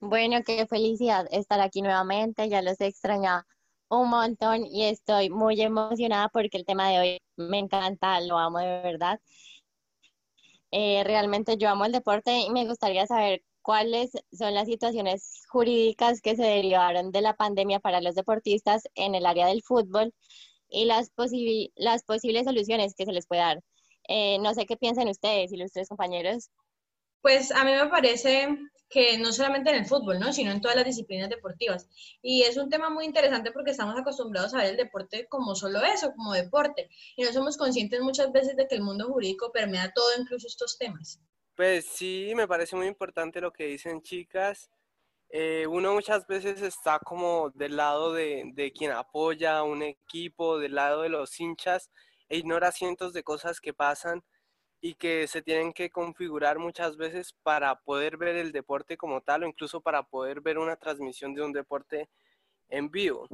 Bueno, qué felicidad estar aquí nuevamente, ya los extrañaba un montón y estoy muy emocionada porque el tema de hoy me encanta, lo amo de verdad. Eh, realmente yo amo el deporte y me gustaría saber cuáles son las situaciones jurídicas que se derivaron de la pandemia para los deportistas en el área del fútbol y las, posibles soluciones que se les puede dar. Eh, no sé qué piensan ustedes, ilustres compañeros. Pues a mí me parece que no solamente en el fútbol, ¿no? sino en todas las disciplinas deportivas. Y es un tema muy interesante porque estamos acostumbrados a ver el deporte como solo eso, como deporte, y no somos conscientes muchas veces de que el mundo jurídico permea todo, incluso estos temas. Pues sí, me parece muy importante lo que dicen chicas. Eh, uno muchas veces está como del lado de, de quien apoya a un equipo, del lado de los hinchas, e ignora cientos de cosas que pasan y que se tienen que configurar muchas veces para poder ver el deporte como tal o incluso para poder ver una transmisión de un deporte en vivo.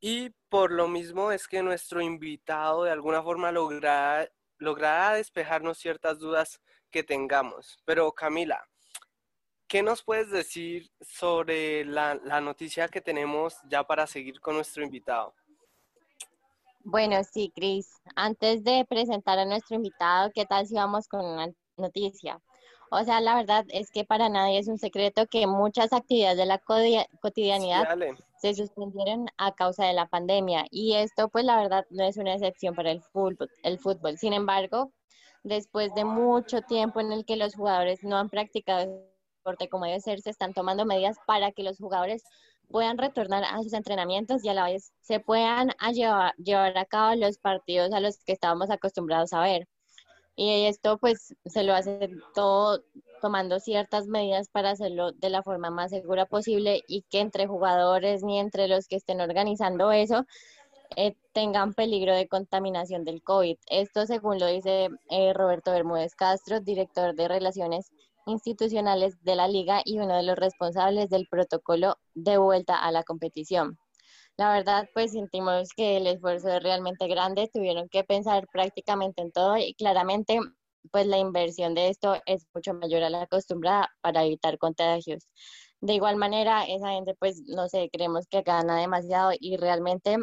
Y por lo mismo es que nuestro invitado de alguna forma logrará, logrará despejarnos ciertas dudas que tengamos. Pero Camila, ¿qué nos puedes decir sobre la, la noticia que tenemos ya para seguir con nuestro invitado? Bueno, sí, Cris. Antes de presentar a nuestro invitado, ¿qué tal si vamos con una noticia? O sea, la verdad es que para nadie es un secreto que muchas actividades de la cotidianidad se suspendieron a causa de la pandemia y esto pues la verdad no es una excepción para el fútbol, el fútbol. Sin embargo, después de mucho tiempo en el que los jugadores no han practicado el deporte como debe ser, se están tomando medidas para que los jugadores puedan retornar a sus entrenamientos y a la vez se puedan llevar, llevar a cabo los partidos a los que estábamos acostumbrados a ver. Y esto pues se lo hace todo tomando ciertas medidas para hacerlo de la forma más segura posible y que entre jugadores ni entre los que estén organizando eso eh, tengan peligro de contaminación del COVID. Esto según lo dice eh, Roberto Bermúdez Castro, director de Relaciones institucionales de la liga y uno de los responsables del protocolo de vuelta a la competición. La verdad, pues sentimos que el esfuerzo es realmente grande, tuvieron que pensar prácticamente en todo y claramente, pues la inversión de esto es mucho mayor a la acostumbrada para evitar contagios. De igual manera, esa gente, pues, no sé, creemos que gana demasiado y realmente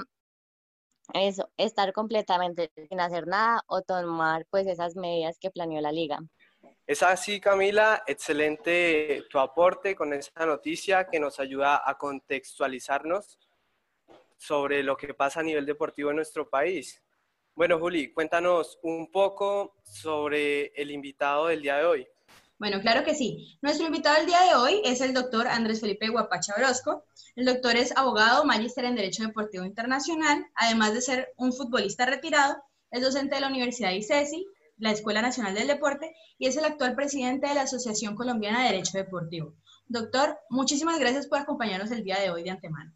es estar completamente sin hacer nada o tomar, pues, esas medidas que planeó la liga. Es así, Camila, excelente tu aporte con esa noticia que nos ayuda a contextualizarnos sobre lo que pasa a nivel deportivo en nuestro país. Bueno, Juli, cuéntanos un poco sobre el invitado del día de hoy. Bueno, claro que sí. Nuestro invitado del día de hoy es el doctor Andrés Felipe Guapacha Orozco. El doctor es abogado, magíster en Derecho Deportivo Internacional, además de ser un futbolista retirado, es docente de la Universidad de ICESI, la Escuela Nacional del Deporte y es el actual presidente de la Asociación Colombiana de Derecho Deportivo. Doctor, muchísimas gracias por acompañarnos el día de hoy de antemano.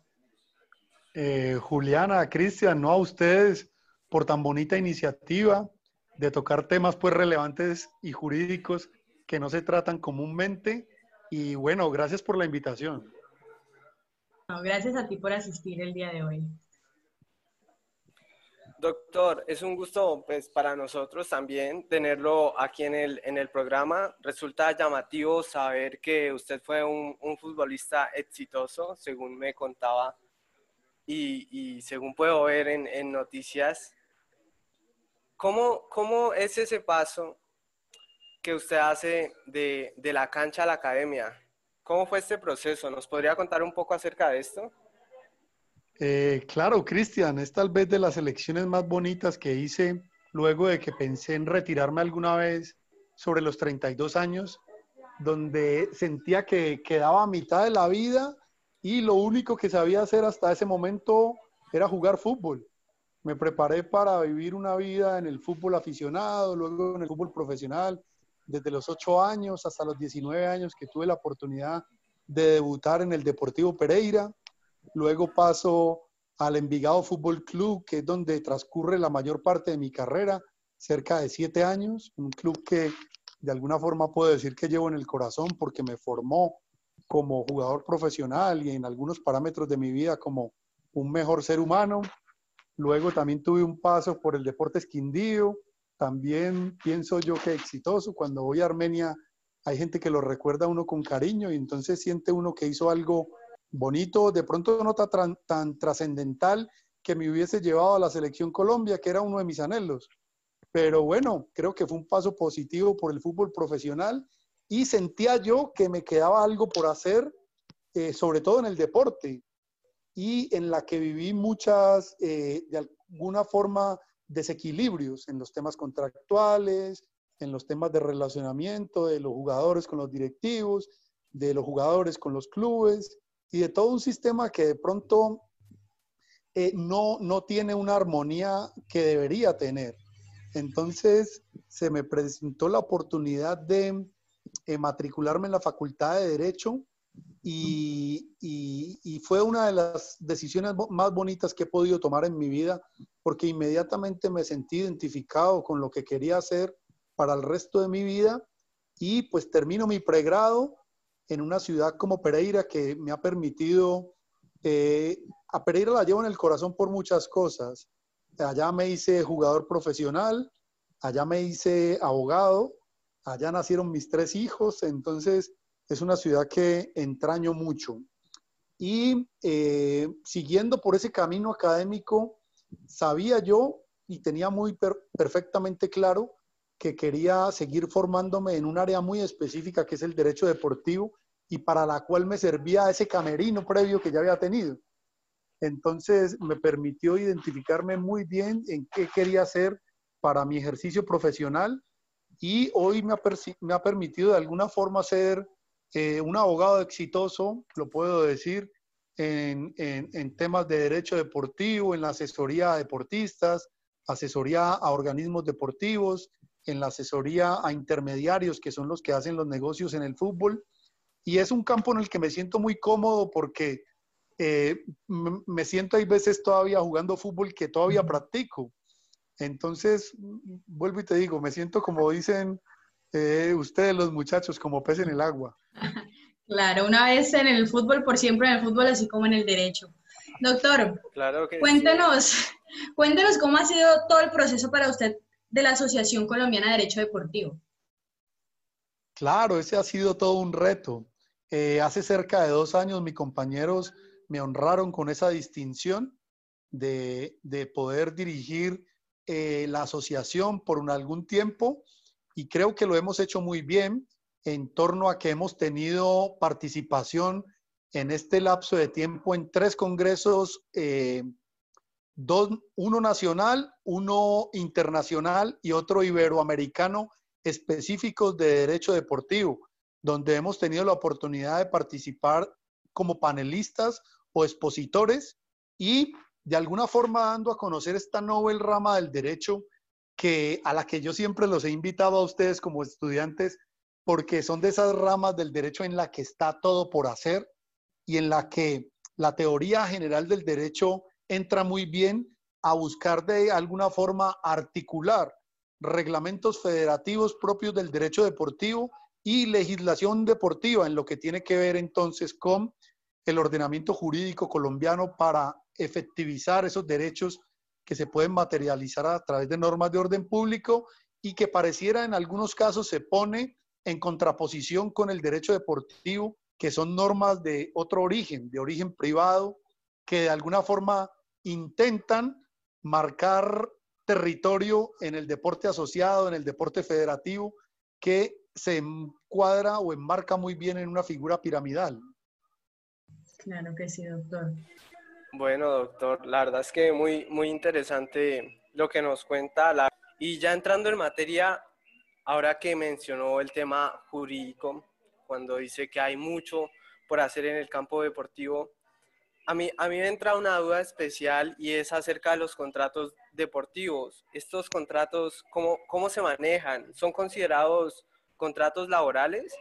Eh, Juliana, Cristian, no a ustedes por tan bonita iniciativa de tocar temas pues relevantes y jurídicos que no se tratan comúnmente. Y bueno, gracias por la invitación. gracias a ti por asistir el día de hoy. Doctor, es un gusto pues, para nosotros también tenerlo aquí en el, en el programa. Resulta llamativo saber que usted fue un, futbolista exitoso, según me contaba y, y según puedo ver en, en noticias. ¿Cómo, ¿Cómo, es ese paso que usted hace de, de la cancha a la academia? ¿Cómo fue este proceso? ¿Nos podría contar un poco acerca de esto? Eh, claro, Cristian, es tal vez de las elecciones más bonitas que hice luego de que pensé en retirarme alguna vez sobre los 32 años, donde sentía que quedaba a mitad de la vida y lo único que sabía hacer hasta ese momento era jugar fútbol. Me preparé para vivir una vida en el fútbol aficionado, luego en el fútbol profesional, desde los 8 años hasta los 19 años que tuve la oportunidad de debutar en el Deportivo Pereira Luego paso al Envigado Fútbol Club, que es donde transcurre la mayor parte de mi carrera, cerca de siete años. Un club que de alguna forma puedo decir que llevo en el corazón porque me formó como jugador profesional y en algunos parámetros de mi vida como un mejor ser humano. Luego también tuve un paso por el deporte esquindío. También pienso yo que exitoso. Cuando voy a Armenia hay gente que lo recuerda a uno con cariño y entonces siente uno que hizo algo bonito, de pronto no tan, tan trascendental que me hubiese llevado a la selección Colombia, que era uno de mis anhelos. Pero bueno, creo que fue un paso positivo por el fútbol profesional y sentía yo que me quedaba algo por hacer, eh, sobre todo en el deporte, y en la que viví muchas, eh, de alguna forma, desequilibrios en los temas contractuales, en los temas de relacionamiento de los jugadores con los directivos, de los jugadores con los clubes y de todo un sistema que de pronto eh, no, no tiene una armonía que debería tener. Entonces se me presentó la oportunidad de eh, matricularme en la Facultad de Derecho y, y, fue una de las decisiones más bonitas que he podido tomar en mi vida porque inmediatamente me sentí identificado con lo que quería hacer para el resto de mi vida y pues termino mi pregrado en una ciudad como Pereira que me ha permitido, eh, a Pereira la llevo en el corazón por muchas cosas. Allá me hice jugador profesional, allá me hice abogado, allá nacieron mis tres hijos, entonces es una ciudad que entraño mucho. Y eh, siguiendo por ese camino académico, sabía yo y tenía muy perfectamente claro que quería seguir formándome en un área muy específica que es el derecho deportivo y para la cual me servía ese camerino previo que ya había tenido. Entonces me permitió identificarme muy bien en qué quería hacer para mi ejercicio profesional y hoy me ha, me ha permitido de alguna forma ser eh, un abogado exitoso, lo puedo decir, en, en, en, temas de derecho deportivo, en la asesoría a deportistas, asesoría a organismos deportivos, en la asesoría a intermediarios, que son los que hacen los negocios en el fútbol. Y es un campo en el que me siento muy cómodo porque eh, me siento hay veces todavía jugando fútbol que todavía practico. Entonces, vuelvo y te digo, me siento como dicen eh, ustedes los muchachos, como pez en el agua. Claro, una vez en el fútbol, por siempre en el fútbol, así como en el derecho. Doctor, claro cuéntenos, cuéntenos cómo ha sido todo el proceso para usted de la Asociación Colombiana de Derecho Deportivo. Claro, ese ha sido todo un reto. Eh, hace cerca de dos años mis compañeros me honraron con esa distinción de, poder dirigir eh, la asociación por un, algún tiempo y creo que lo hemos hecho muy bien en torno a que hemos tenido participación en este lapso de tiempo en tres congresos eh, dos, uno nacional, uno internacional y otro iberoamericano específicos de derecho deportivo, donde hemos tenido la oportunidad de participar como panelistas o expositores y de alguna forma dando a conocer esta novel rama del derecho que a la que yo siempre los he invitado a ustedes como estudiantes porque son de esas ramas del derecho en la que está todo por hacer y en la que la teoría general del derecho entra muy bien a buscar de alguna forma articular reglamentos federativos propios del derecho deportivo y legislación deportiva en lo que tiene que ver entonces con el ordenamiento jurídico colombiano para efectivizar esos derechos que se pueden materializar a través de normas de orden público y que pareciera en algunos casos se pone en contraposición con el derecho deportivo, que son normas de otro origen, de origen privado, que de alguna forma intentan marcar territorio en el deporte asociado, en el deporte federativo, que se encuadra o enmarca muy bien en una figura piramidal. Claro que sí, doctor. Bueno, doctor, la verdad es que muy, muy interesante lo que nos cuenta. La... Y ya entrando en materia, ahora que mencionó el tema jurídico, cuando dice que hay mucho por hacer en el campo deportivo, a mí, a mí me entra una duda especial y es acerca de los contratos deportivos. ¿Estos contratos cómo, cómo se manejan? ¿Son considerados contratos laborales?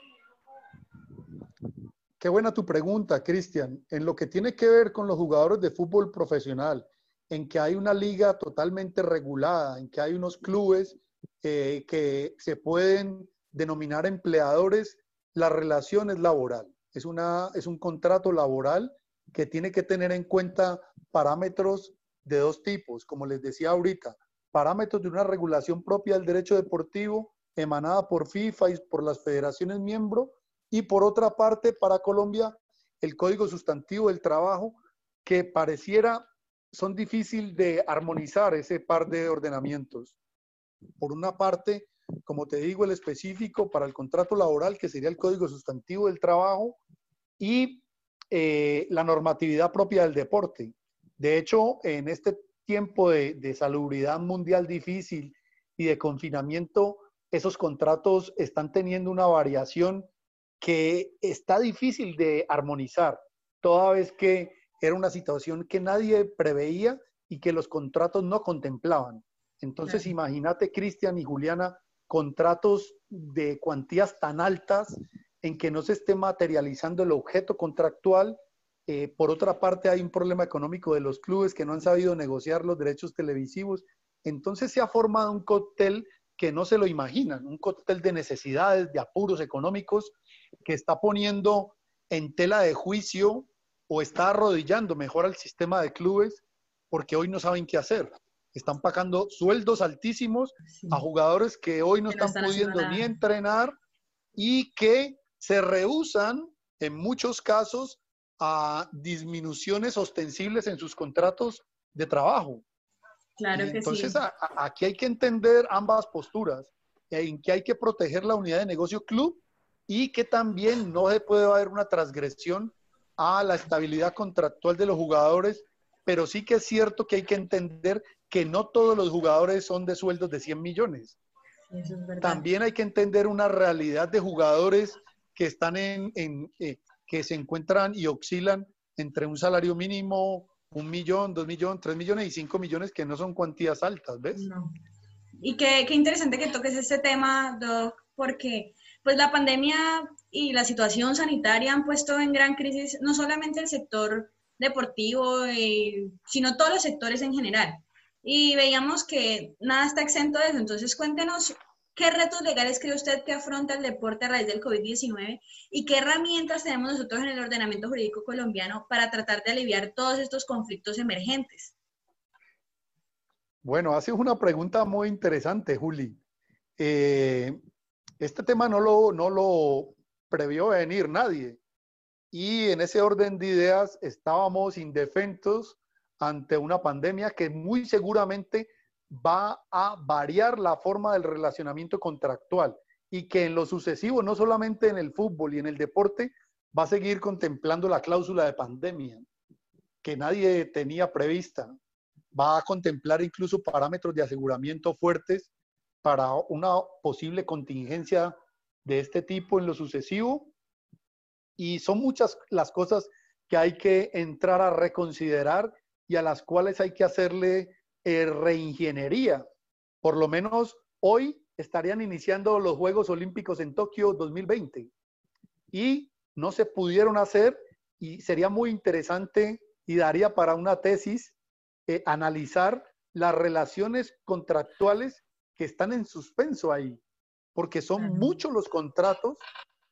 Qué buena tu pregunta, Cristian. En lo que tiene que ver con los jugadores de fútbol profesional, en que hay una liga totalmente regulada, en que hay unos clubes eh, que se pueden denominar empleadores, la relación es laboral. Es, una, es un contrato laboral que tiene que tener en cuenta parámetros de dos tipos, como les decía ahorita, parámetros de una regulación propia del derecho deportivo emanada por FIFA y por las federaciones miembros, y por otra parte, para Colombia, el Código Sustantivo del Trabajo, que pareciera son difíciles de armonizar ese par de ordenamientos. Por una parte, como te digo, el específico para el contrato laboral, que sería el Código Sustantivo del Trabajo, y eh, la normatividad propia del deporte. De hecho, en este tiempo de, de salubridad mundial difícil y de confinamiento, esos contratos están teniendo una variación que está difícil de armonizar, toda vez que era una situación que nadie preveía y que los contratos no contemplaban. Entonces, imagínate, Cristian y Juliana, contratos de cuantías tan altas en que no se esté materializando el objeto contractual. Eh, por otra parte, hay un problema económico de los clubes que no han sabido negociar los derechos televisivos. Entonces se ha formado un cóctel que no se lo imaginan, un cóctel de necesidades, de apuros económicos, que está poniendo en tela de juicio o está arrodillando mejor al sistema de clubes porque hoy no saben qué hacer. Están pagando sueldos altísimos a jugadores que hoy no, están, pudiendo ni entrenar y que se rehusan en muchos casos a disminuciones ostensibles en sus contratos de trabajo. Claro que entonces, sí. aquí hay que entender ambas posturas, en que hay que proteger la unidad de negocio club y que también no se puede haber una transgresión a la estabilidad contractual de los jugadores, pero sí que es cierto que hay que entender que no todos los jugadores son de sueldos de 100 millones. También hay que entender una realidad de jugadores que están en, eh, que se encuentran y oscilan entre un salario mínimo, un millón, dos millones, tres millones y cinco millones, que no son cuantías altas, ¿ves? Y qué, qué interesante que toques este tema, Doc, porque pues la pandemia y la situación sanitaria han puesto en gran crisis no solamente el sector deportivo, eh, sino todos los sectores en general. Y veíamos que nada está exento de eso. Entonces, cuéntenos qué retos legales cree usted que afronta el deporte a raíz del COVID-19 y qué herramientas tenemos nosotros en el ordenamiento jurídico colombiano para tratar de aliviar todos estos conflictos emergentes. Bueno, haces una pregunta muy interesante, Juli. Eh, este tema no lo, no lo previó venir nadie. Y en ese orden de ideas estábamos indefensos ante una pandemia que muy seguramente va a variar la forma del relacionamiento contractual y que en lo sucesivo, no solamente en el fútbol y en el deporte, va a seguir contemplando la cláusula de pandemia que nadie tenía prevista. Va a contemplar incluso parámetros de aseguramiento fuertes para una posible contingencia de este tipo en lo sucesivo. Y son muchas las cosas que hay que entrar a reconsiderar y a las cuales hay que hacerle eh, reingeniería. Por lo menos hoy estarían iniciando los Juegos Olímpicos en Tokio 2020 y no se pudieron hacer y sería muy interesante y daría para una tesis eh, analizar las relaciones contractuales que están en suspenso ahí, porque son muchos los contratos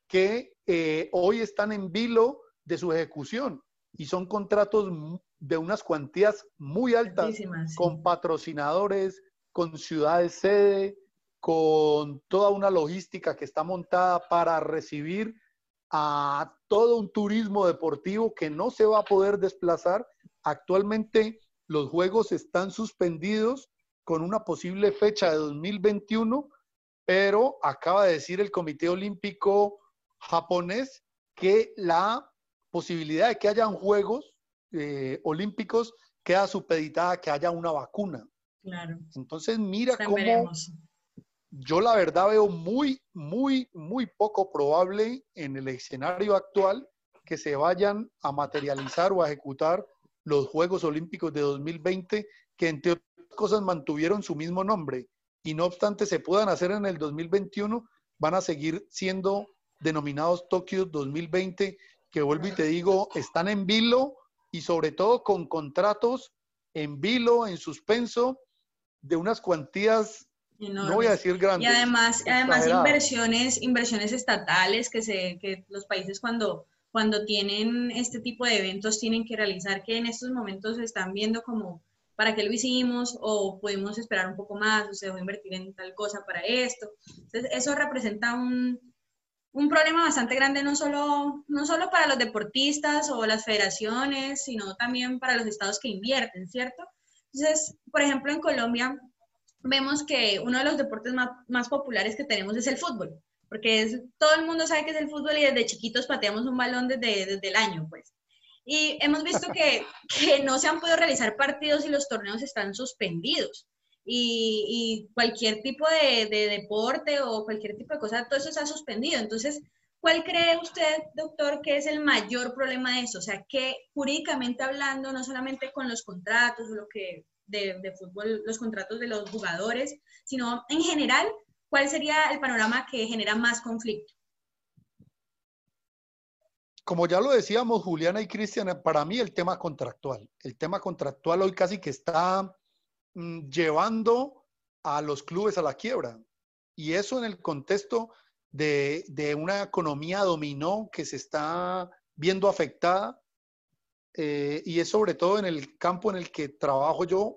que eh, hoy están en vilo de su ejecución y son contratos de unas cuantías muy altas con patrocinadores, con ciudades sede, con toda una logística que está montada para recibir a todo un turismo deportivo que no se va a poder desplazar. Actualmente los juegos están suspendidos con una posible fecha de 2021, pero acaba de decir el Comité Olímpico japonés que la posibilidad de que hayan Juegos eh, Olímpicos queda supeditada a que haya una vacuna. Claro. Entonces, mira cómo yo la verdad veo muy, muy, muy poco probable en el escenario actual que se vayan a materializar o a ejecutar los Juegos Olímpicos de 2020, que entre cosas mantuvieron su mismo nombre y no obstante se puedan hacer en el 2021, van a seguir siendo denominados Tokio 2020, que vuelvo y te digo, están en vilo y sobre todo con contratos en vilo, en suspenso, de unas cuantías, no voy a decir grandes. Y además, además inversiones, inversiones estatales que, se, que los países cuando, cuando tienen este tipo de eventos tienen que realizar, que en estos momentos se están viendo como ¿para qué lo hicimos? O pudimos esperar un poco más, o se dejó invertir en tal cosa para esto. Entonces, eso representa un, un problema bastante grande, no solo, no solo para los deportistas o las federaciones, sino también para los estados que invierten, ¿cierto? Entonces, por ejemplo, en Colombia vemos que uno de los deportes más, más populares que tenemos es el fútbol, porque es, todo el mundo sabe que es el fútbol y desde chiquitos pateamos un balón desde, desde el año, pues. Y hemos visto que, que, no se han podido realizar partidos y los torneos están suspendidos. Y, cualquier tipo de, de, deporte o cualquier tipo de cosa, todo eso se ha suspendido. Entonces, ¿cuál cree usted, doctor, que es el mayor problema de eso? O sea, que jurídicamente hablando, no solamente con los contratos o lo que de, de fútbol, los contratos de los jugadores, sino en general, ¿cuál sería el panorama que genera más conflicto? como ya lo decíamos, Juliana y Cristian, para mí el tema contractual. El tema contractual hoy casi que está mm, llevando a los clubes a la quiebra. Y eso en el contexto de, de una economía dominó que se está viendo afectada. Eh, y es sobre todo en el campo en el que trabajo yo.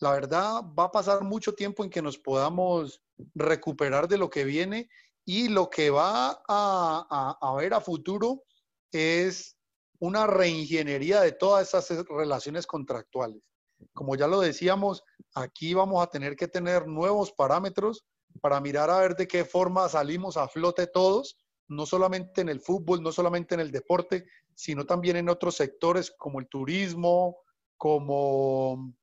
La verdad, va a pasar mucho tiempo en que nos podamos recuperar de lo que viene y lo que va a, a, ver a futuro es una reingeniería de todas esas relaciones contractuales. Como ya lo decíamos, aquí vamos a tener que tener nuevos parámetros para mirar a ver de qué forma salimos a flote todos, no solamente en el fútbol, no solamente en el deporte, sino también en otros sectores como el turismo, como,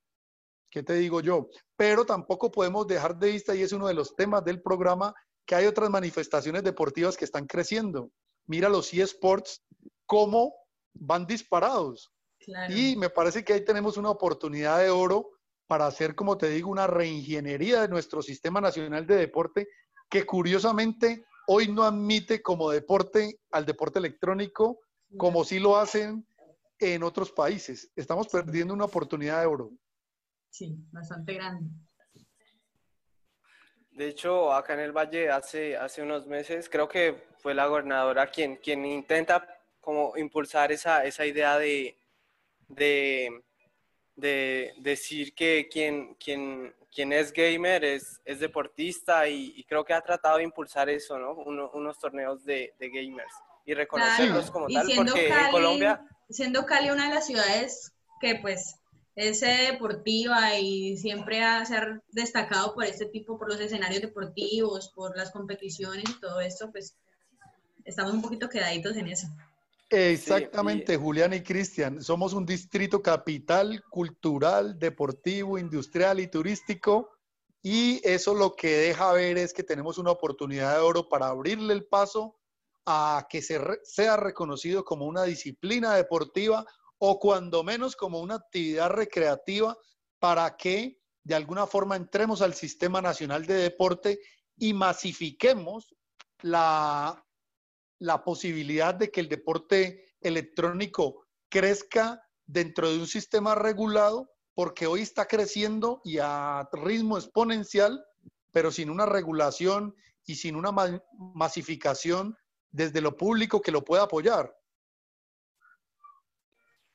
¿qué te digo yo? Pero tampoco podemos dejar de vista, y es uno de los temas del programa, que hay otras manifestaciones deportivas que están creciendo. Mira los eSports, cómo van disparados. Y me parece que ahí tenemos una oportunidad de oro para hacer, como te digo, una reingeniería de nuestro sistema nacional de deporte que curiosamente hoy no admite como deporte al deporte electrónico como sí lo hacen en otros países. Estamos perdiendo una oportunidad de oro. Sí, bastante grande. De hecho, acá en el Valle hace, hace unos meses, creo que fue la gobernadora quien, quien intenta como impulsar esa, esa idea de, de, de, decir que quien, quien, quien es gamer es, es deportista y, creo que ha tratado de impulsar eso, ¿no? unos torneos de, de, gamers y reconocerlos como tal, porque en Colombia... Siendo Cali una de las ciudades que pues es deportiva y siempre ha, se ha destacado por este tipo, por los escenarios deportivos, por las competiciones y todo esto, pues estamos un poquito quedaditos en eso. Exactamente, Julián y Cristian. Somos un distrito capital, cultural, deportivo, industrial y turístico. Y eso lo que deja ver es que tenemos una oportunidad de oro para abrirle el paso a que se sea reconocido como una disciplina deportiva o cuando menos como una actividad recreativa para que de alguna forma entremos al Sistema Nacional de Deporte y masifiquemos la la posibilidad de que el deporte electrónico crezca dentro de un sistema regulado, porque hoy está creciendo y a ritmo exponencial, pero sin una regulación y sin una masificación desde lo público que lo pueda apoyar.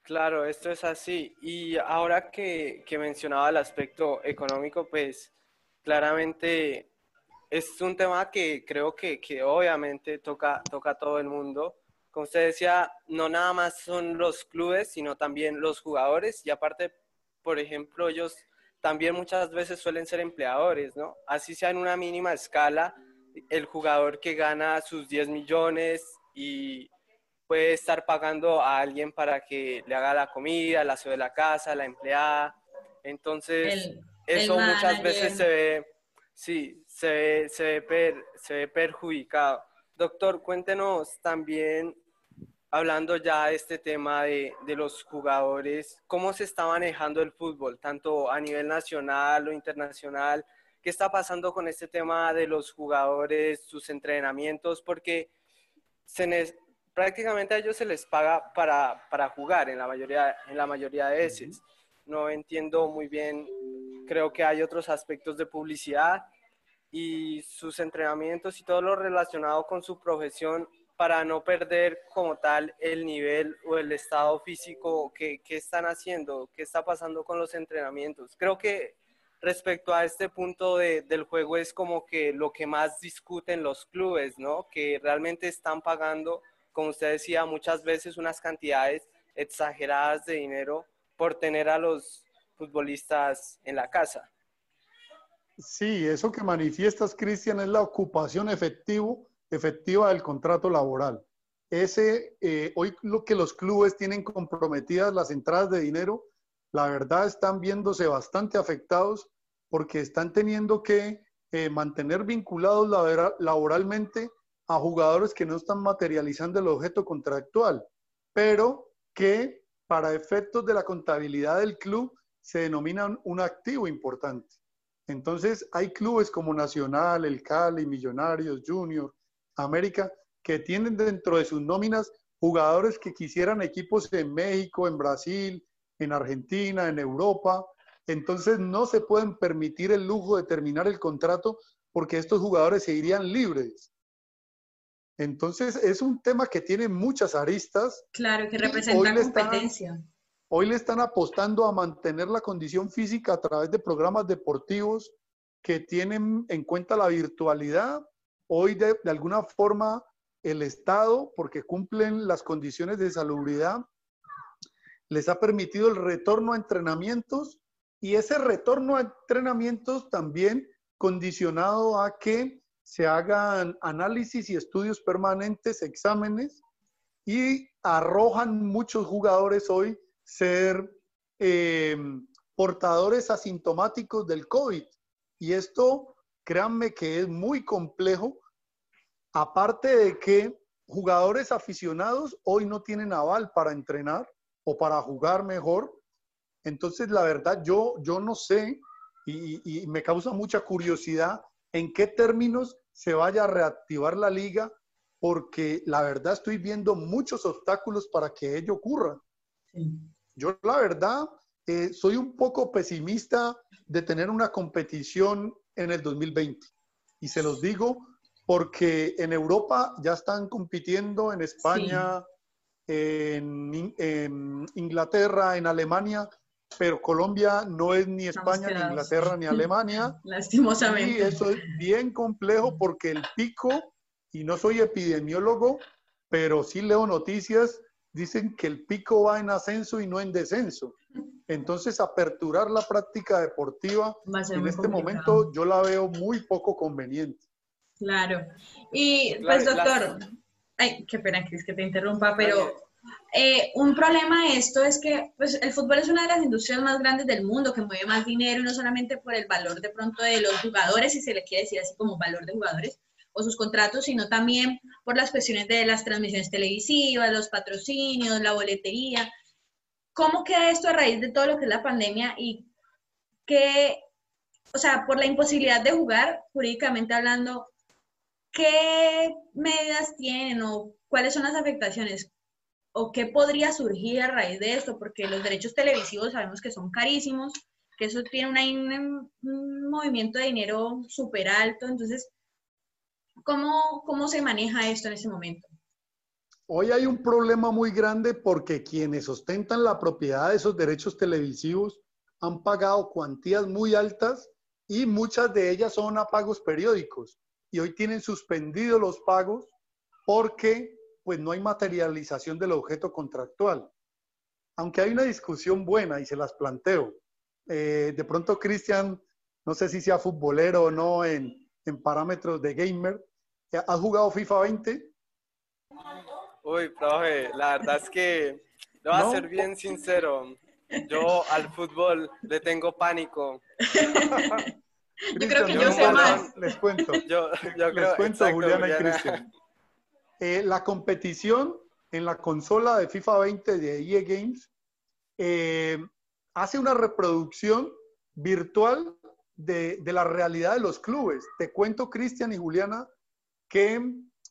Claro, esto es así. Y ahora que, que mencionaba el aspecto económico, pues claramente es un tema que creo que, que, obviamente toca, toca a todo el mundo. Como usted decía, no nada más son los clubes, sino también los jugadores y aparte, por ejemplo, ellos también muchas veces suelen ser empleadores, ¿no? Así sea en una mínima escala, el jugador que gana sus 10 millones y puede estar pagando a alguien para que le haga la comida, la aseo de la casa, la empleada. Entonces, eso muchas veces se ve, sí, se ve, se ve, perjudicado. Doctor, cuéntenos también, hablando ya de este tema de, de, los jugadores, ¿cómo se está manejando el fútbol, tanto a nivel nacional o internacional? ¿Qué está pasando con este tema de los jugadores, sus entrenamientos? Porque se prácticamente a ellos se les paga para, para jugar en la, mayoría, en la mayoría de veces. No entiendo muy bien, creo que hay otros aspectos de publicidad y sus entrenamientos y todo lo relacionado con su profesión para no perder como tal el nivel o el estado físico que, están haciendo, qué está pasando con los entrenamientos. Creo que respecto a este punto del juego es como que lo que más discuten los clubes, ¿no? Que realmente están pagando, como usted decía, muchas veces unas cantidades exageradas de dinero por tener a los futbolistas en la casa. Sí, eso que manifiestas, Cristian, es la ocupación efectivo, efectiva del contrato laboral. Ese, eh, hoy lo que los clubes tienen comprometidas las entradas de dinero, la verdad están viéndose bastante afectados porque están teniendo que eh, mantener vinculados laboralmente a jugadores que no están materializando el objeto contractual, pero que para efectos de la contabilidad del club se denominan un activo importante. Entonces, hay clubes como Nacional, el Cali, Millonarios, Junior, América, que tienen dentro de sus nóminas jugadores que quisieran equipos en México, en Brasil, en Argentina, en Europa. Entonces, no se pueden permitir el lujo de terminar el contrato porque estos jugadores se irían libres. Entonces, es un tema que tiene muchas aristas. Claro, que representa competencia. Hoy le están apostando a mantener la condición física a través de programas deportivos que tienen en cuenta la virtualidad. Hoy de, alguna forma el Estado, porque cumplen las condiciones de salubridad, les ha permitido el retorno a entrenamientos y ese retorno a entrenamientos también condicionado a que se hagan análisis y estudios permanentes, exámenes, y arrojan muchos jugadores hoy ser eh, portadores asintomáticos del COVID. Y esto, créanme que es muy complejo, aparte de que jugadores aficionados hoy no tienen aval para entrenar o para jugar mejor. Entonces, la verdad, yo, yo no sé y, y me causa mucha curiosidad en qué términos se vaya a reactivar la liga, porque la verdad estoy viendo muchos obstáculos para que ello ocurra. Yo la verdad eh, soy un poco pesimista de tener una competición en el 2020. Y se los digo porque en Europa ya están compitiendo, en España, en, Inglaterra, en Alemania, pero Colombia no es ni España, ni Inglaterra, ni Alemania. Lastimosamente. Y eso es bien complejo porque el pico, y no soy epidemiólogo, pero sí leo noticias dicen que el pico va en ascenso y no en descenso. Entonces, aperturar la práctica deportiva en este momento yo la veo muy poco conveniente. Claro. Y pues, doctor, ay, qué pena, Cris, que te interrumpa, pero eh, un problema de esto es que pues, el fútbol es una de las industrias más grandes del mundo, que mueve más dinero, no solamente por el valor de pronto de los jugadores, si se le quiere decir así como valor de jugadores, o sus contratos, sino también por las cuestiones de las transmisiones televisivas, los patrocinios, la boletería. ¿Cómo queda esto a raíz de todo lo que es la pandemia y qué, o sea, por la imposibilidad de jugar, jurídicamente hablando, qué medidas tienen o cuáles son las afectaciones o qué podría surgir a raíz de esto? Porque los derechos televisivos sabemos que son carísimos, que eso tiene un movimiento de dinero súper alto, entonces, ¿Cómo, ¿Cómo se maneja esto en ese momento? Hoy hay un problema muy grande porque quienes ostentan la propiedad de esos derechos televisivos han pagado cuantías muy altas y muchas de ellas son a pagos periódicos y hoy tienen suspendidos los pagos porque pues no hay materialización del objeto contractual. Aunque hay una discusión buena y se las planteo. Eh, de pronto, Cristian, no sé si sea futbolero o no en, en parámetros de gamer, ¿Has jugado FIFA 20? Uy, profe, la verdad es que lo voy a ser bien sincero. Yo al fútbol le tengo pánico. yo creo que yo, sé más. Les cuento. Yo, les cuento, Juliana, y Cristian. Eh, la competición en la consola de FIFA 20 de EA Games eh, hace una reproducción virtual de, de, la realidad de los clubes. Te cuento, Cristian y Juliana, que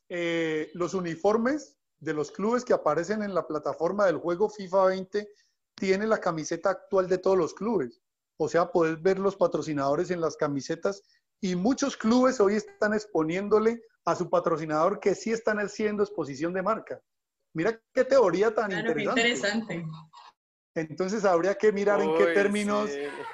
eh, los uniformes de los clubes que aparecen en la plataforma del juego FIFA 20 tienen la camiseta actual de todos los clubes. O sea, puedes ver los patrocinadores en las camisetas y muchos clubes hoy están exponiéndole a su patrocinador que sí están haciendo exposición de marca. Mira qué teoría tan interesante. interesante. Entonces habría que mirar en qué términos.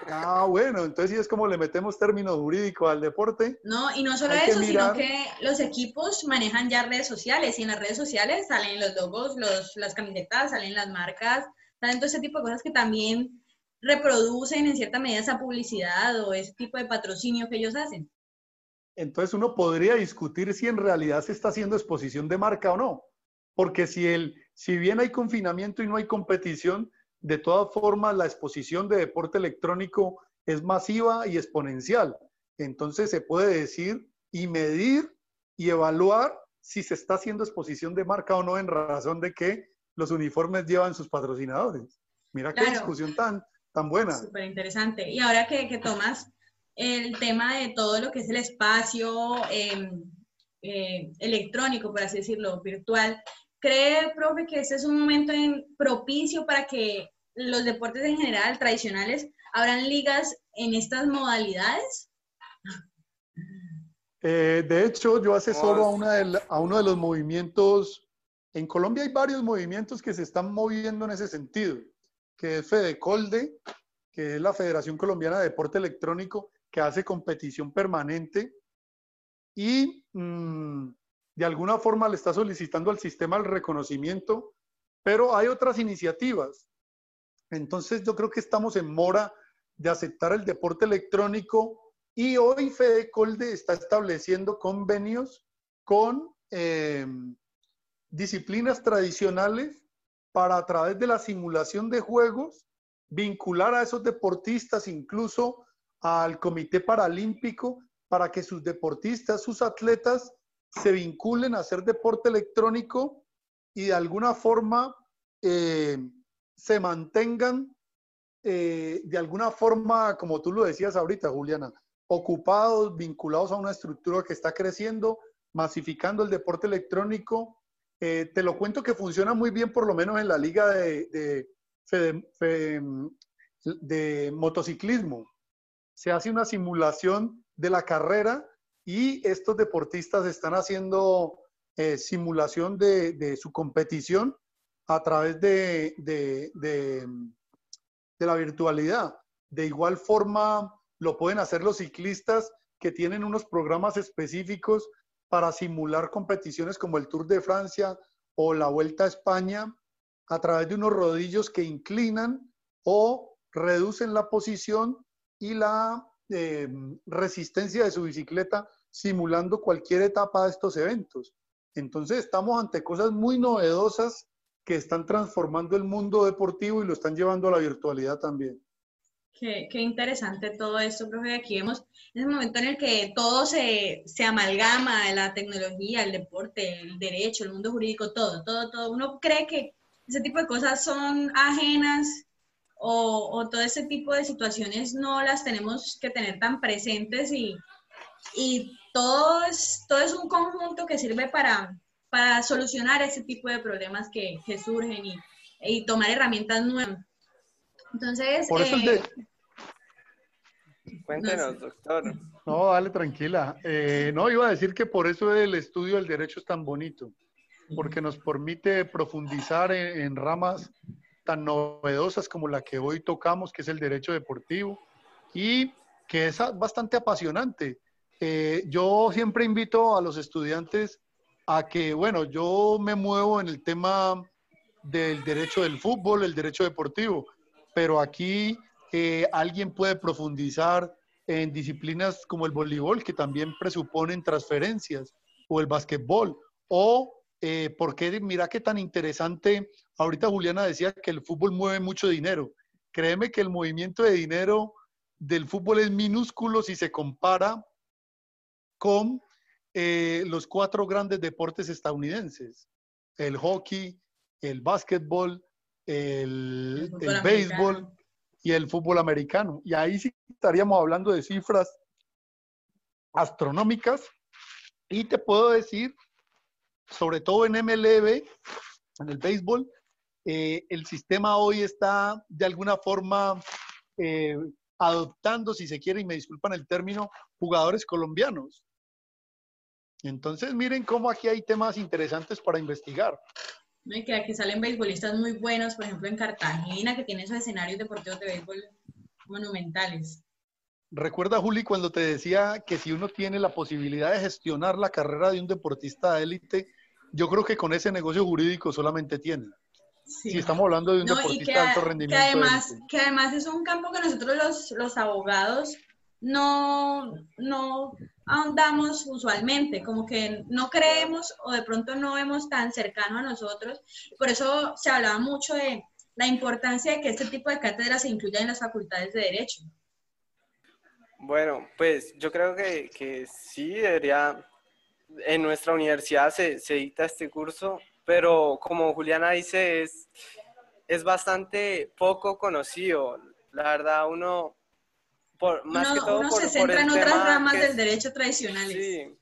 Ah, bueno, entonces sí es como le metemos términos jurídicos al deporte. No, y no solo eso, sino que los equipos manejan ya redes sociales y en las redes sociales salen los logos, los, las camisetas, salen las marcas, salen todo ese tipo de cosas que también reproducen en cierta medida esa publicidad o ese tipo de patrocinio que ellos hacen. Entonces uno podría discutir si en realidad se está haciendo exposición de marca o no, porque si, el, si bien hay confinamiento y no hay competición, de todas formas la exposición de deporte electrónico es masiva y exponencial. Entonces se puede decir y medir y evaluar si se está haciendo exposición de marca o no en razón de que los uniformes llevan sus patrocinadores. Mira qué discusión tan, tan buena. Súper interesante. Y ahora que, que, tomas el tema de todo lo que es el espacio em, eh, electrónico, por así decirlo, virtual, ¿cree, profe, que ese es un momento propicio para que los deportes en general tradicionales habrán ligas en estas modalidades? Eh, de hecho, yo asesoro a, una a uno de los movimientos, en Colombia hay varios movimientos que se están moviendo en ese sentido, que es FEDECOLDE, que es la Federación Colombiana de Deporte Electrónico, que hace competición permanente y mm, de alguna forma le está solicitando al sistema el reconocimiento, pero hay otras iniciativas. Entonces yo creo que estamos en mora de aceptar el deporte electrónico y hoy FEDECOLDE está estableciendo convenios con eh, disciplinas tradicionales para a través de la simulación de juegos vincular a esos deportistas incluso al Comité Paralímpico para que sus deportistas, sus atletas se vinculen a hacer deporte electrónico y de alguna forma eh, se mantengan eh, de alguna forma, como tú lo decías ahorita, Juliana, ocupados, vinculados a una estructura que está creciendo, masificando el deporte electrónico. Eh, te lo cuento que funciona muy bien, por lo menos en la liga de, de motociclismo se hace una simulación de la carrera y estos deportistas están haciendo eh, simulación de, su competición a través de, de, la virtualidad. De igual forma, lo pueden hacer los ciclistas que tienen unos programas específicos para simular competiciones como el Tour de Francia o la Vuelta a España a través de unos rodillos que inclinan o reducen la posición y la eh, resistencia de su bicicleta simulando cualquier etapa de estos eventos. Entonces estamos ante cosas muy novedosas que están transformando el mundo deportivo y lo están llevando a la virtualidad también. Qué, qué interesante todo esto, profe. Aquí vemos ese momento en el que todo se, se amalgama, la tecnología, el deporte, el derecho, el mundo jurídico, todo, todo, todo. Uno cree que ese tipo de cosas son ajenas o, todo ese tipo de situaciones no las tenemos que tener tan presentes y, y todo, es, todo es un conjunto que sirve para, para solucionar ese tipo de problemas que, que surgen y, y, tomar herramientas nuevas. Entonces... Eh, Cuéntenos, doctor. No, dale, tranquila. Eh, no, iba a decir que por eso el estudio del derecho es tan bonito, porque nos permite profundizar en ramas tan novedosas como la que hoy tocamos, que es el derecho deportivo, y que es bastante apasionante. Eh, yo siempre invito a los estudiantes a que, bueno, yo me muevo en el tema del derecho del fútbol, el derecho deportivo, pero aquí eh, alguien puede profundizar en disciplinas como el voleibol, que también presuponen transferencias, o el básquetbol, o eh, porque mira qué tan interesante, ahorita Juliana decía que el fútbol mueve mucho dinero. Créeme que el movimiento de dinero del fútbol es minúsculo si se compara con eh, los cuatro grandes deportes estadounidenses, el hockey, el básquetbol, el, el béisbol y el fútbol americano. Y ahí sí estaríamos hablando de cifras astronómicas. Y te puedo decir sobre todo en MLB, en el béisbol, eh, el sistema hoy está de alguna forma eh, adoptando, si se quiere, y me disculpan el término, jugadores colombianos. Entonces, miren cómo aquí hay temas interesantes para investigar. Y que aquí salen beisbolistas muy buenos, por ejemplo en Cartagena, que tiene esos escenarios deportivos de béisbol monumentales. Recuerda, Juli, cuando te decía que si uno tiene la posibilidad de gestionar la carrera de un deportista de élite, yo creo que con ese negocio jurídico solamente tiene. Si estamos hablando de un deportista de alto rendimiento. Que además, que además es un campo que nosotros los, los abogados no, no ahondamos usualmente, como que no creemos o de pronto no vemos tan cercano a nosotros. Por eso se hablaba mucho de la importancia de que este tipo de cátedras se incluyan en las facultades de Derecho. Bueno, pues yo creo que, que sí debería, en nuestra universidad se, se, dicta este curso, pero como Juliana dice, es, es bastante poco conocido. La verdad, uno más uno, que todo se centra en otras ramas del derecho tradicionales. Sí,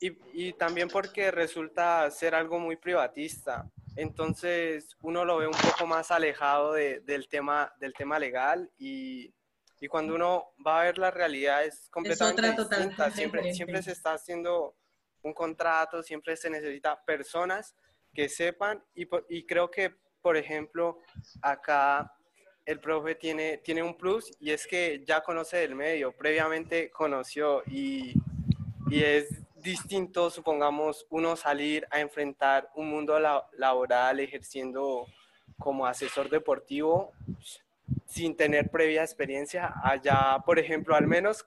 y, y, también porque resulta ser algo muy privatista. Entonces uno lo ve un poco más alejado de, del, tema, del tema legal y, y, cuando uno va a ver la realidad es completamente distinta. Siempre, siempre se está haciendo un contrato, siempre se necesita personas que sepan y, y creo que, por ejemplo, acá el profe tiene, tiene un plus y es que ya conoce del medio, previamente conoció y, y es distinto, supongamos, uno salir a enfrentar un mundo laboral ejerciendo como asesor deportivo sin tener previa experiencia, allá, por ejemplo, al menos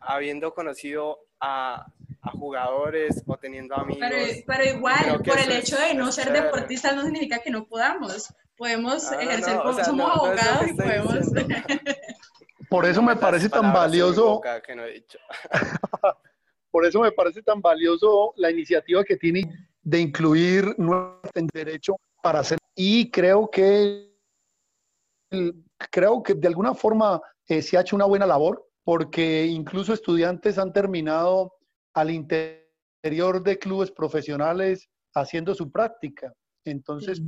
habiendo conocido a, a jugadores o teniendo amigos. Pero, igual, por el hecho de no ser deportistas no significa que no podamos podemos ejercer como somos abogados, podemos... Por eso me parece tan valioso. Por eso me parece tan valioso la iniciativa que tiene de incluir en derecho para hacer. Y creo que creo que de alguna forma eh, se ha hecho una buena labor, porque incluso estudiantes han terminado al interior de clubes profesionales haciendo su práctica. Entonces,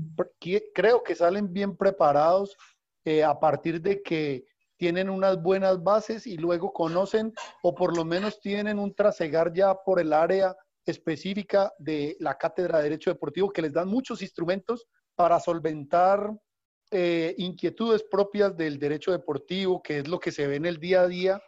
creo que salen bien preparados eh, a partir de que tienen unas buenas bases y luego conocen o por lo menos tienen un trasegar ya por el área específica de la cátedra de Derecho Deportivo que les dan muchos instrumentos para solventar eh, inquietudes propias del derecho deportivo, que es lo que se ve en el día a día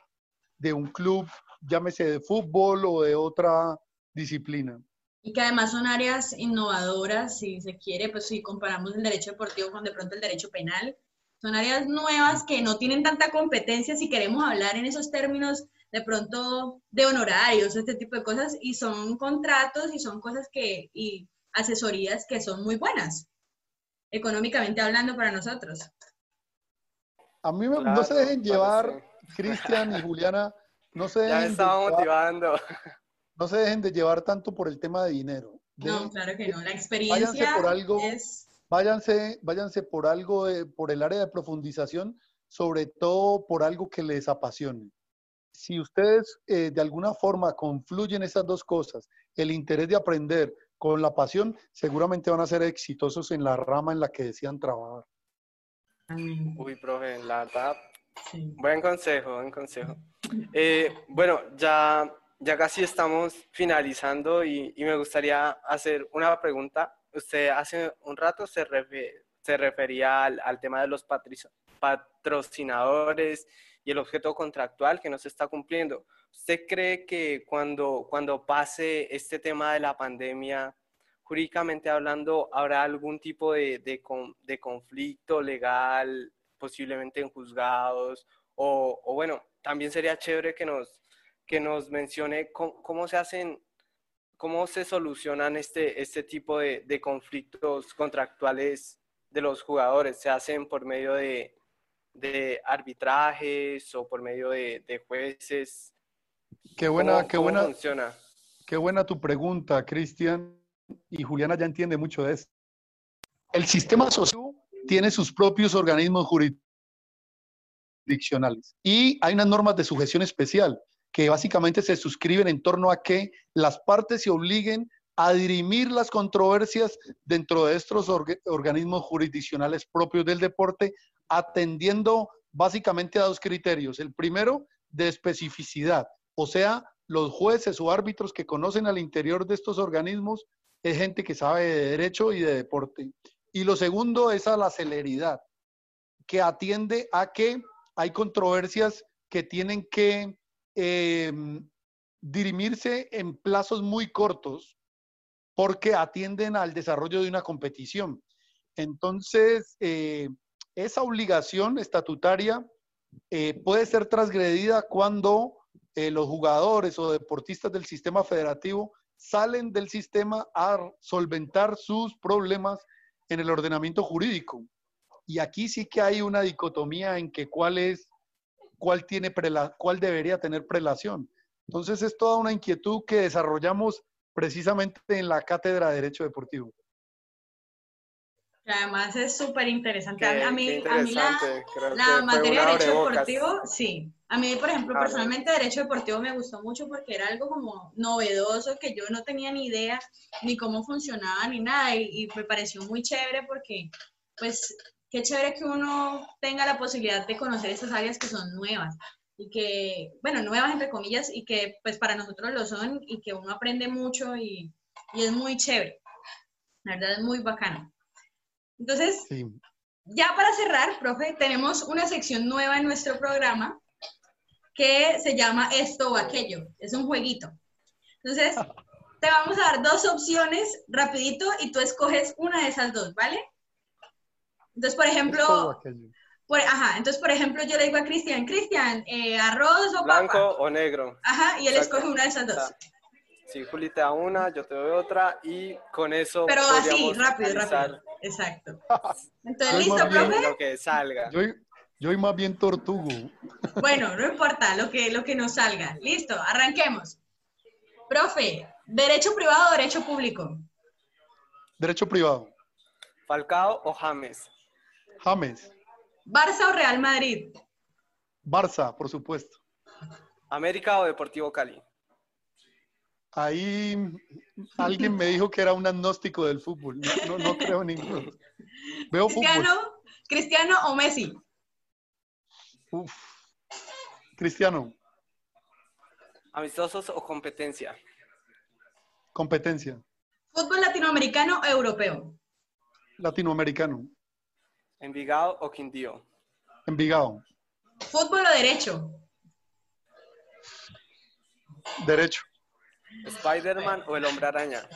de un club, llámese de fútbol o de otra disciplina y que además son áreas innovadoras, si se quiere, pues si comparamos el derecho deportivo con de pronto el derecho penal, son áreas nuevas que no tienen tanta competencia si queremos hablar en esos términos de pronto de honorarios, este tipo de cosas, y son contratos y son cosas que, y asesorías que son muy buenas, económicamente hablando para nosotros. A mí no se dejen llevar, Cristian y Juliana, no se dejen Ya me estaba motivando no se dejen de llevar tanto por el tema de dinero. no, claro que no. La experiencia váyanse por algo, es... Váyanse, váyanse por algo, por el área de profundización, sobre todo por algo que les apasione. Si ustedes eh, de alguna forma confluyen esas dos cosas, el interés de aprender con la pasión, seguramente van a ser exitosos en la rama en la que desean trabajar. Uy, profe, la verdad, buen consejo, buen consejo. Eh, bueno, ya ya casi estamos finalizando y, me gustaría hacer una pregunta. Usted hace un rato se, se refería al, al, tema de los patrocinadores y el objeto contractual que no se está cumpliendo. ¿Usted cree que cuando, cuando pase este tema de la pandemia, jurídicamente hablando, habrá algún tipo de, de, de conflicto legal, posiblemente en juzgados? O, o bueno, también sería chévere que nos que nos mencione cómo, se hacen, cómo se solucionan este, este tipo de, conflictos contractuales de los jugadores. ¿Se hacen por medio de, arbitrajes o por medio de, jueces? Qué buena, qué buena. Funciona? Qué buena tu pregunta, Cristian. Y Juliana ya entiende mucho de eso. El sistema social tiene sus propios organismos jurisdiccionales y hay unas normas de sujeción especial que básicamente se suscriben en torno a que las partes se obliguen a dirimir las controversias dentro de estos organismos jurisdiccionales propios del deporte, atendiendo básicamente a dos criterios. El primero, de especificidad, o sea, los jueces o árbitros que conocen al interior de estos organismos es gente que sabe de derecho y de deporte. Y lo segundo es a la celeridad, que atiende a que hay controversias que tienen que em, dirimirse en plazos muy cortos porque atienden al desarrollo de una competición. Entonces, eh, esa obligación estatutaria eh, puede ser transgredida cuando eh, los jugadores o deportistas del sistema federativo salen del sistema a solventar sus problemas en el ordenamiento jurídico. Y aquí sí que hay una dicotomía en que cuál es, cuál tiene cuál debería tener prelación. Entonces es toda una inquietud que desarrollamos precisamente en la cátedra de Derecho Deportivo. Además es súper interesante. a mí, a mí la, materia de Derecho Deportivo, sí. A mí, por ejemplo, personalmente Derecho Deportivo me gustó mucho porque era algo como novedoso que yo no tenía ni idea ni cómo funcionaba ni nada y, me pareció muy chévere porque, pues, qué chévere que uno tenga la posibilidad de conocer esas áreas que son nuevas y que, bueno, nuevas entre comillas y que pues para nosotros lo son y que uno aprende mucho y, y es muy chévere. La verdad es muy bacano. Entonces, ya para cerrar, profe, tenemos una sección nueva en nuestro programa que se llama esto o aquello. Es un jueguito. Entonces, te vamos a dar dos opciones rapidito y tú escoges una de esas dos, ¿vale? Entonces, por ejemplo, por, ajá, entonces, por ejemplo, yo le digo a Cristian, Cristian, eh, arroz o Blanco o negro. Ajá, y él escoge una de esas dos. Si Juli te da una, yo te doy otra y con eso. Pero así, rápido, rápido. Exacto. Entonces, ¿listo, profe? Lo que salga. Yo, yo más bien tortugo. Bueno, no importa lo que, lo que nos salga. Listo, arranquemos. Profe, ¿derecho privado o derecho público? Derecho privado. ¿Falcao o James? James. ¿Barça o Real Madrid? Barça, por supuesto. ¿América o Deportivo Cali? Ahí alguien me dijo que era un agnóstico del fútbol. No, no, creo en ninguno. Veo ¿Cristiano, fútbol. ¿Cristiano o Messi? Uf. Cristiano. ¿Amistosos o competencia? Competencia. ¿Fútbol latinoamericano o europeo? Latinoamericano. ¿Envigado o Quindío? Envigado. ¿Fútbol o derecho? Derecho. ¿Spider-Man o el hombre araña?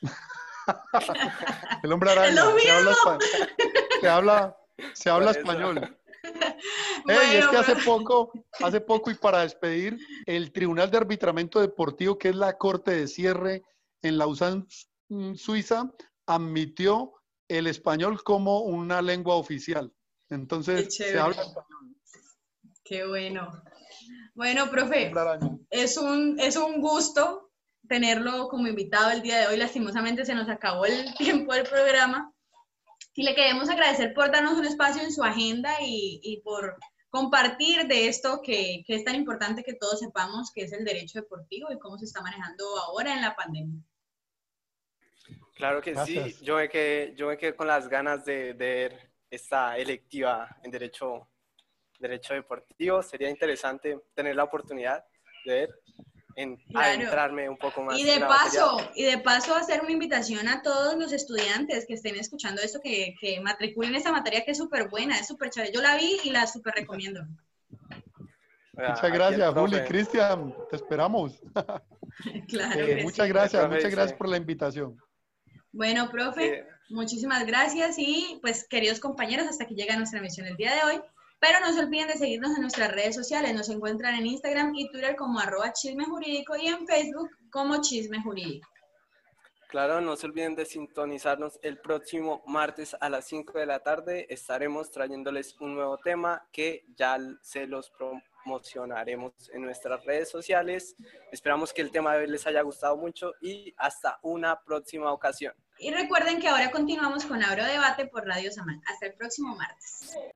el hombre araña. Se habla, se habla, español. es que hace poco, hace poco y para despedir, el Tribunal de Arbitramiento Deportivo, que es la corte de cierre en Lausanne, Suiza, admitió el español como una lengua oficial. Entonces, se habla español. Qué bueno. Bueno, profe, es un, es un gusto tenerlo como invitado el día de hoy. Lastimosamente se nos acabó el tiempo del programa. Y le queremos agradecer por darnos un espacio en su agenda y, por compartir de esto que, que, es tan importante que todos sepamos que es el derecho deportivo y cómo se está manejando ahora en la pandemia. Claro que sí, yo me, quedé, yo me quedé con las ganas de, de ver esta electiva en derecho derecho deportivo. Sería interesante tener la oportunidad de ver, en, adentrarme un poco más. Y de paso, y de paso hacer una invitación a todos los estudiantes que estén escuchando esto, que, que matriculen esta materia que es súper buena, es súper chévere. Yo la vi y la súper recomiendo. Muchas gracias, Juli. Cristian, te esperamos. claro. Eh, muchas gracias, muchas gracias por la invitación. Bueno, profe, muchísimas gracias y pues queridos compañeros, hasta que llega nuestra emisión el día de hoy. Pero no se olviden de seguirnos en nuestras redes sociales. Nos encuentran en Instagram y Twitter como arroba chisme jurídico y en Facebook como chisme jurídico. Claro, no se olviden de sintonizarnos el próximo martes a las 5 de la tarde. Estaremos trayéndoles un nuevo tema que ya se los promocionaremos en nuestras redes sociales. Esperamos que el tema de hoy les haya gustado mucho y hasta una próxima ocasión. Y recuerden que ahora continuamos con Abro Debate por Radio Samán. Hasta el próximo martes.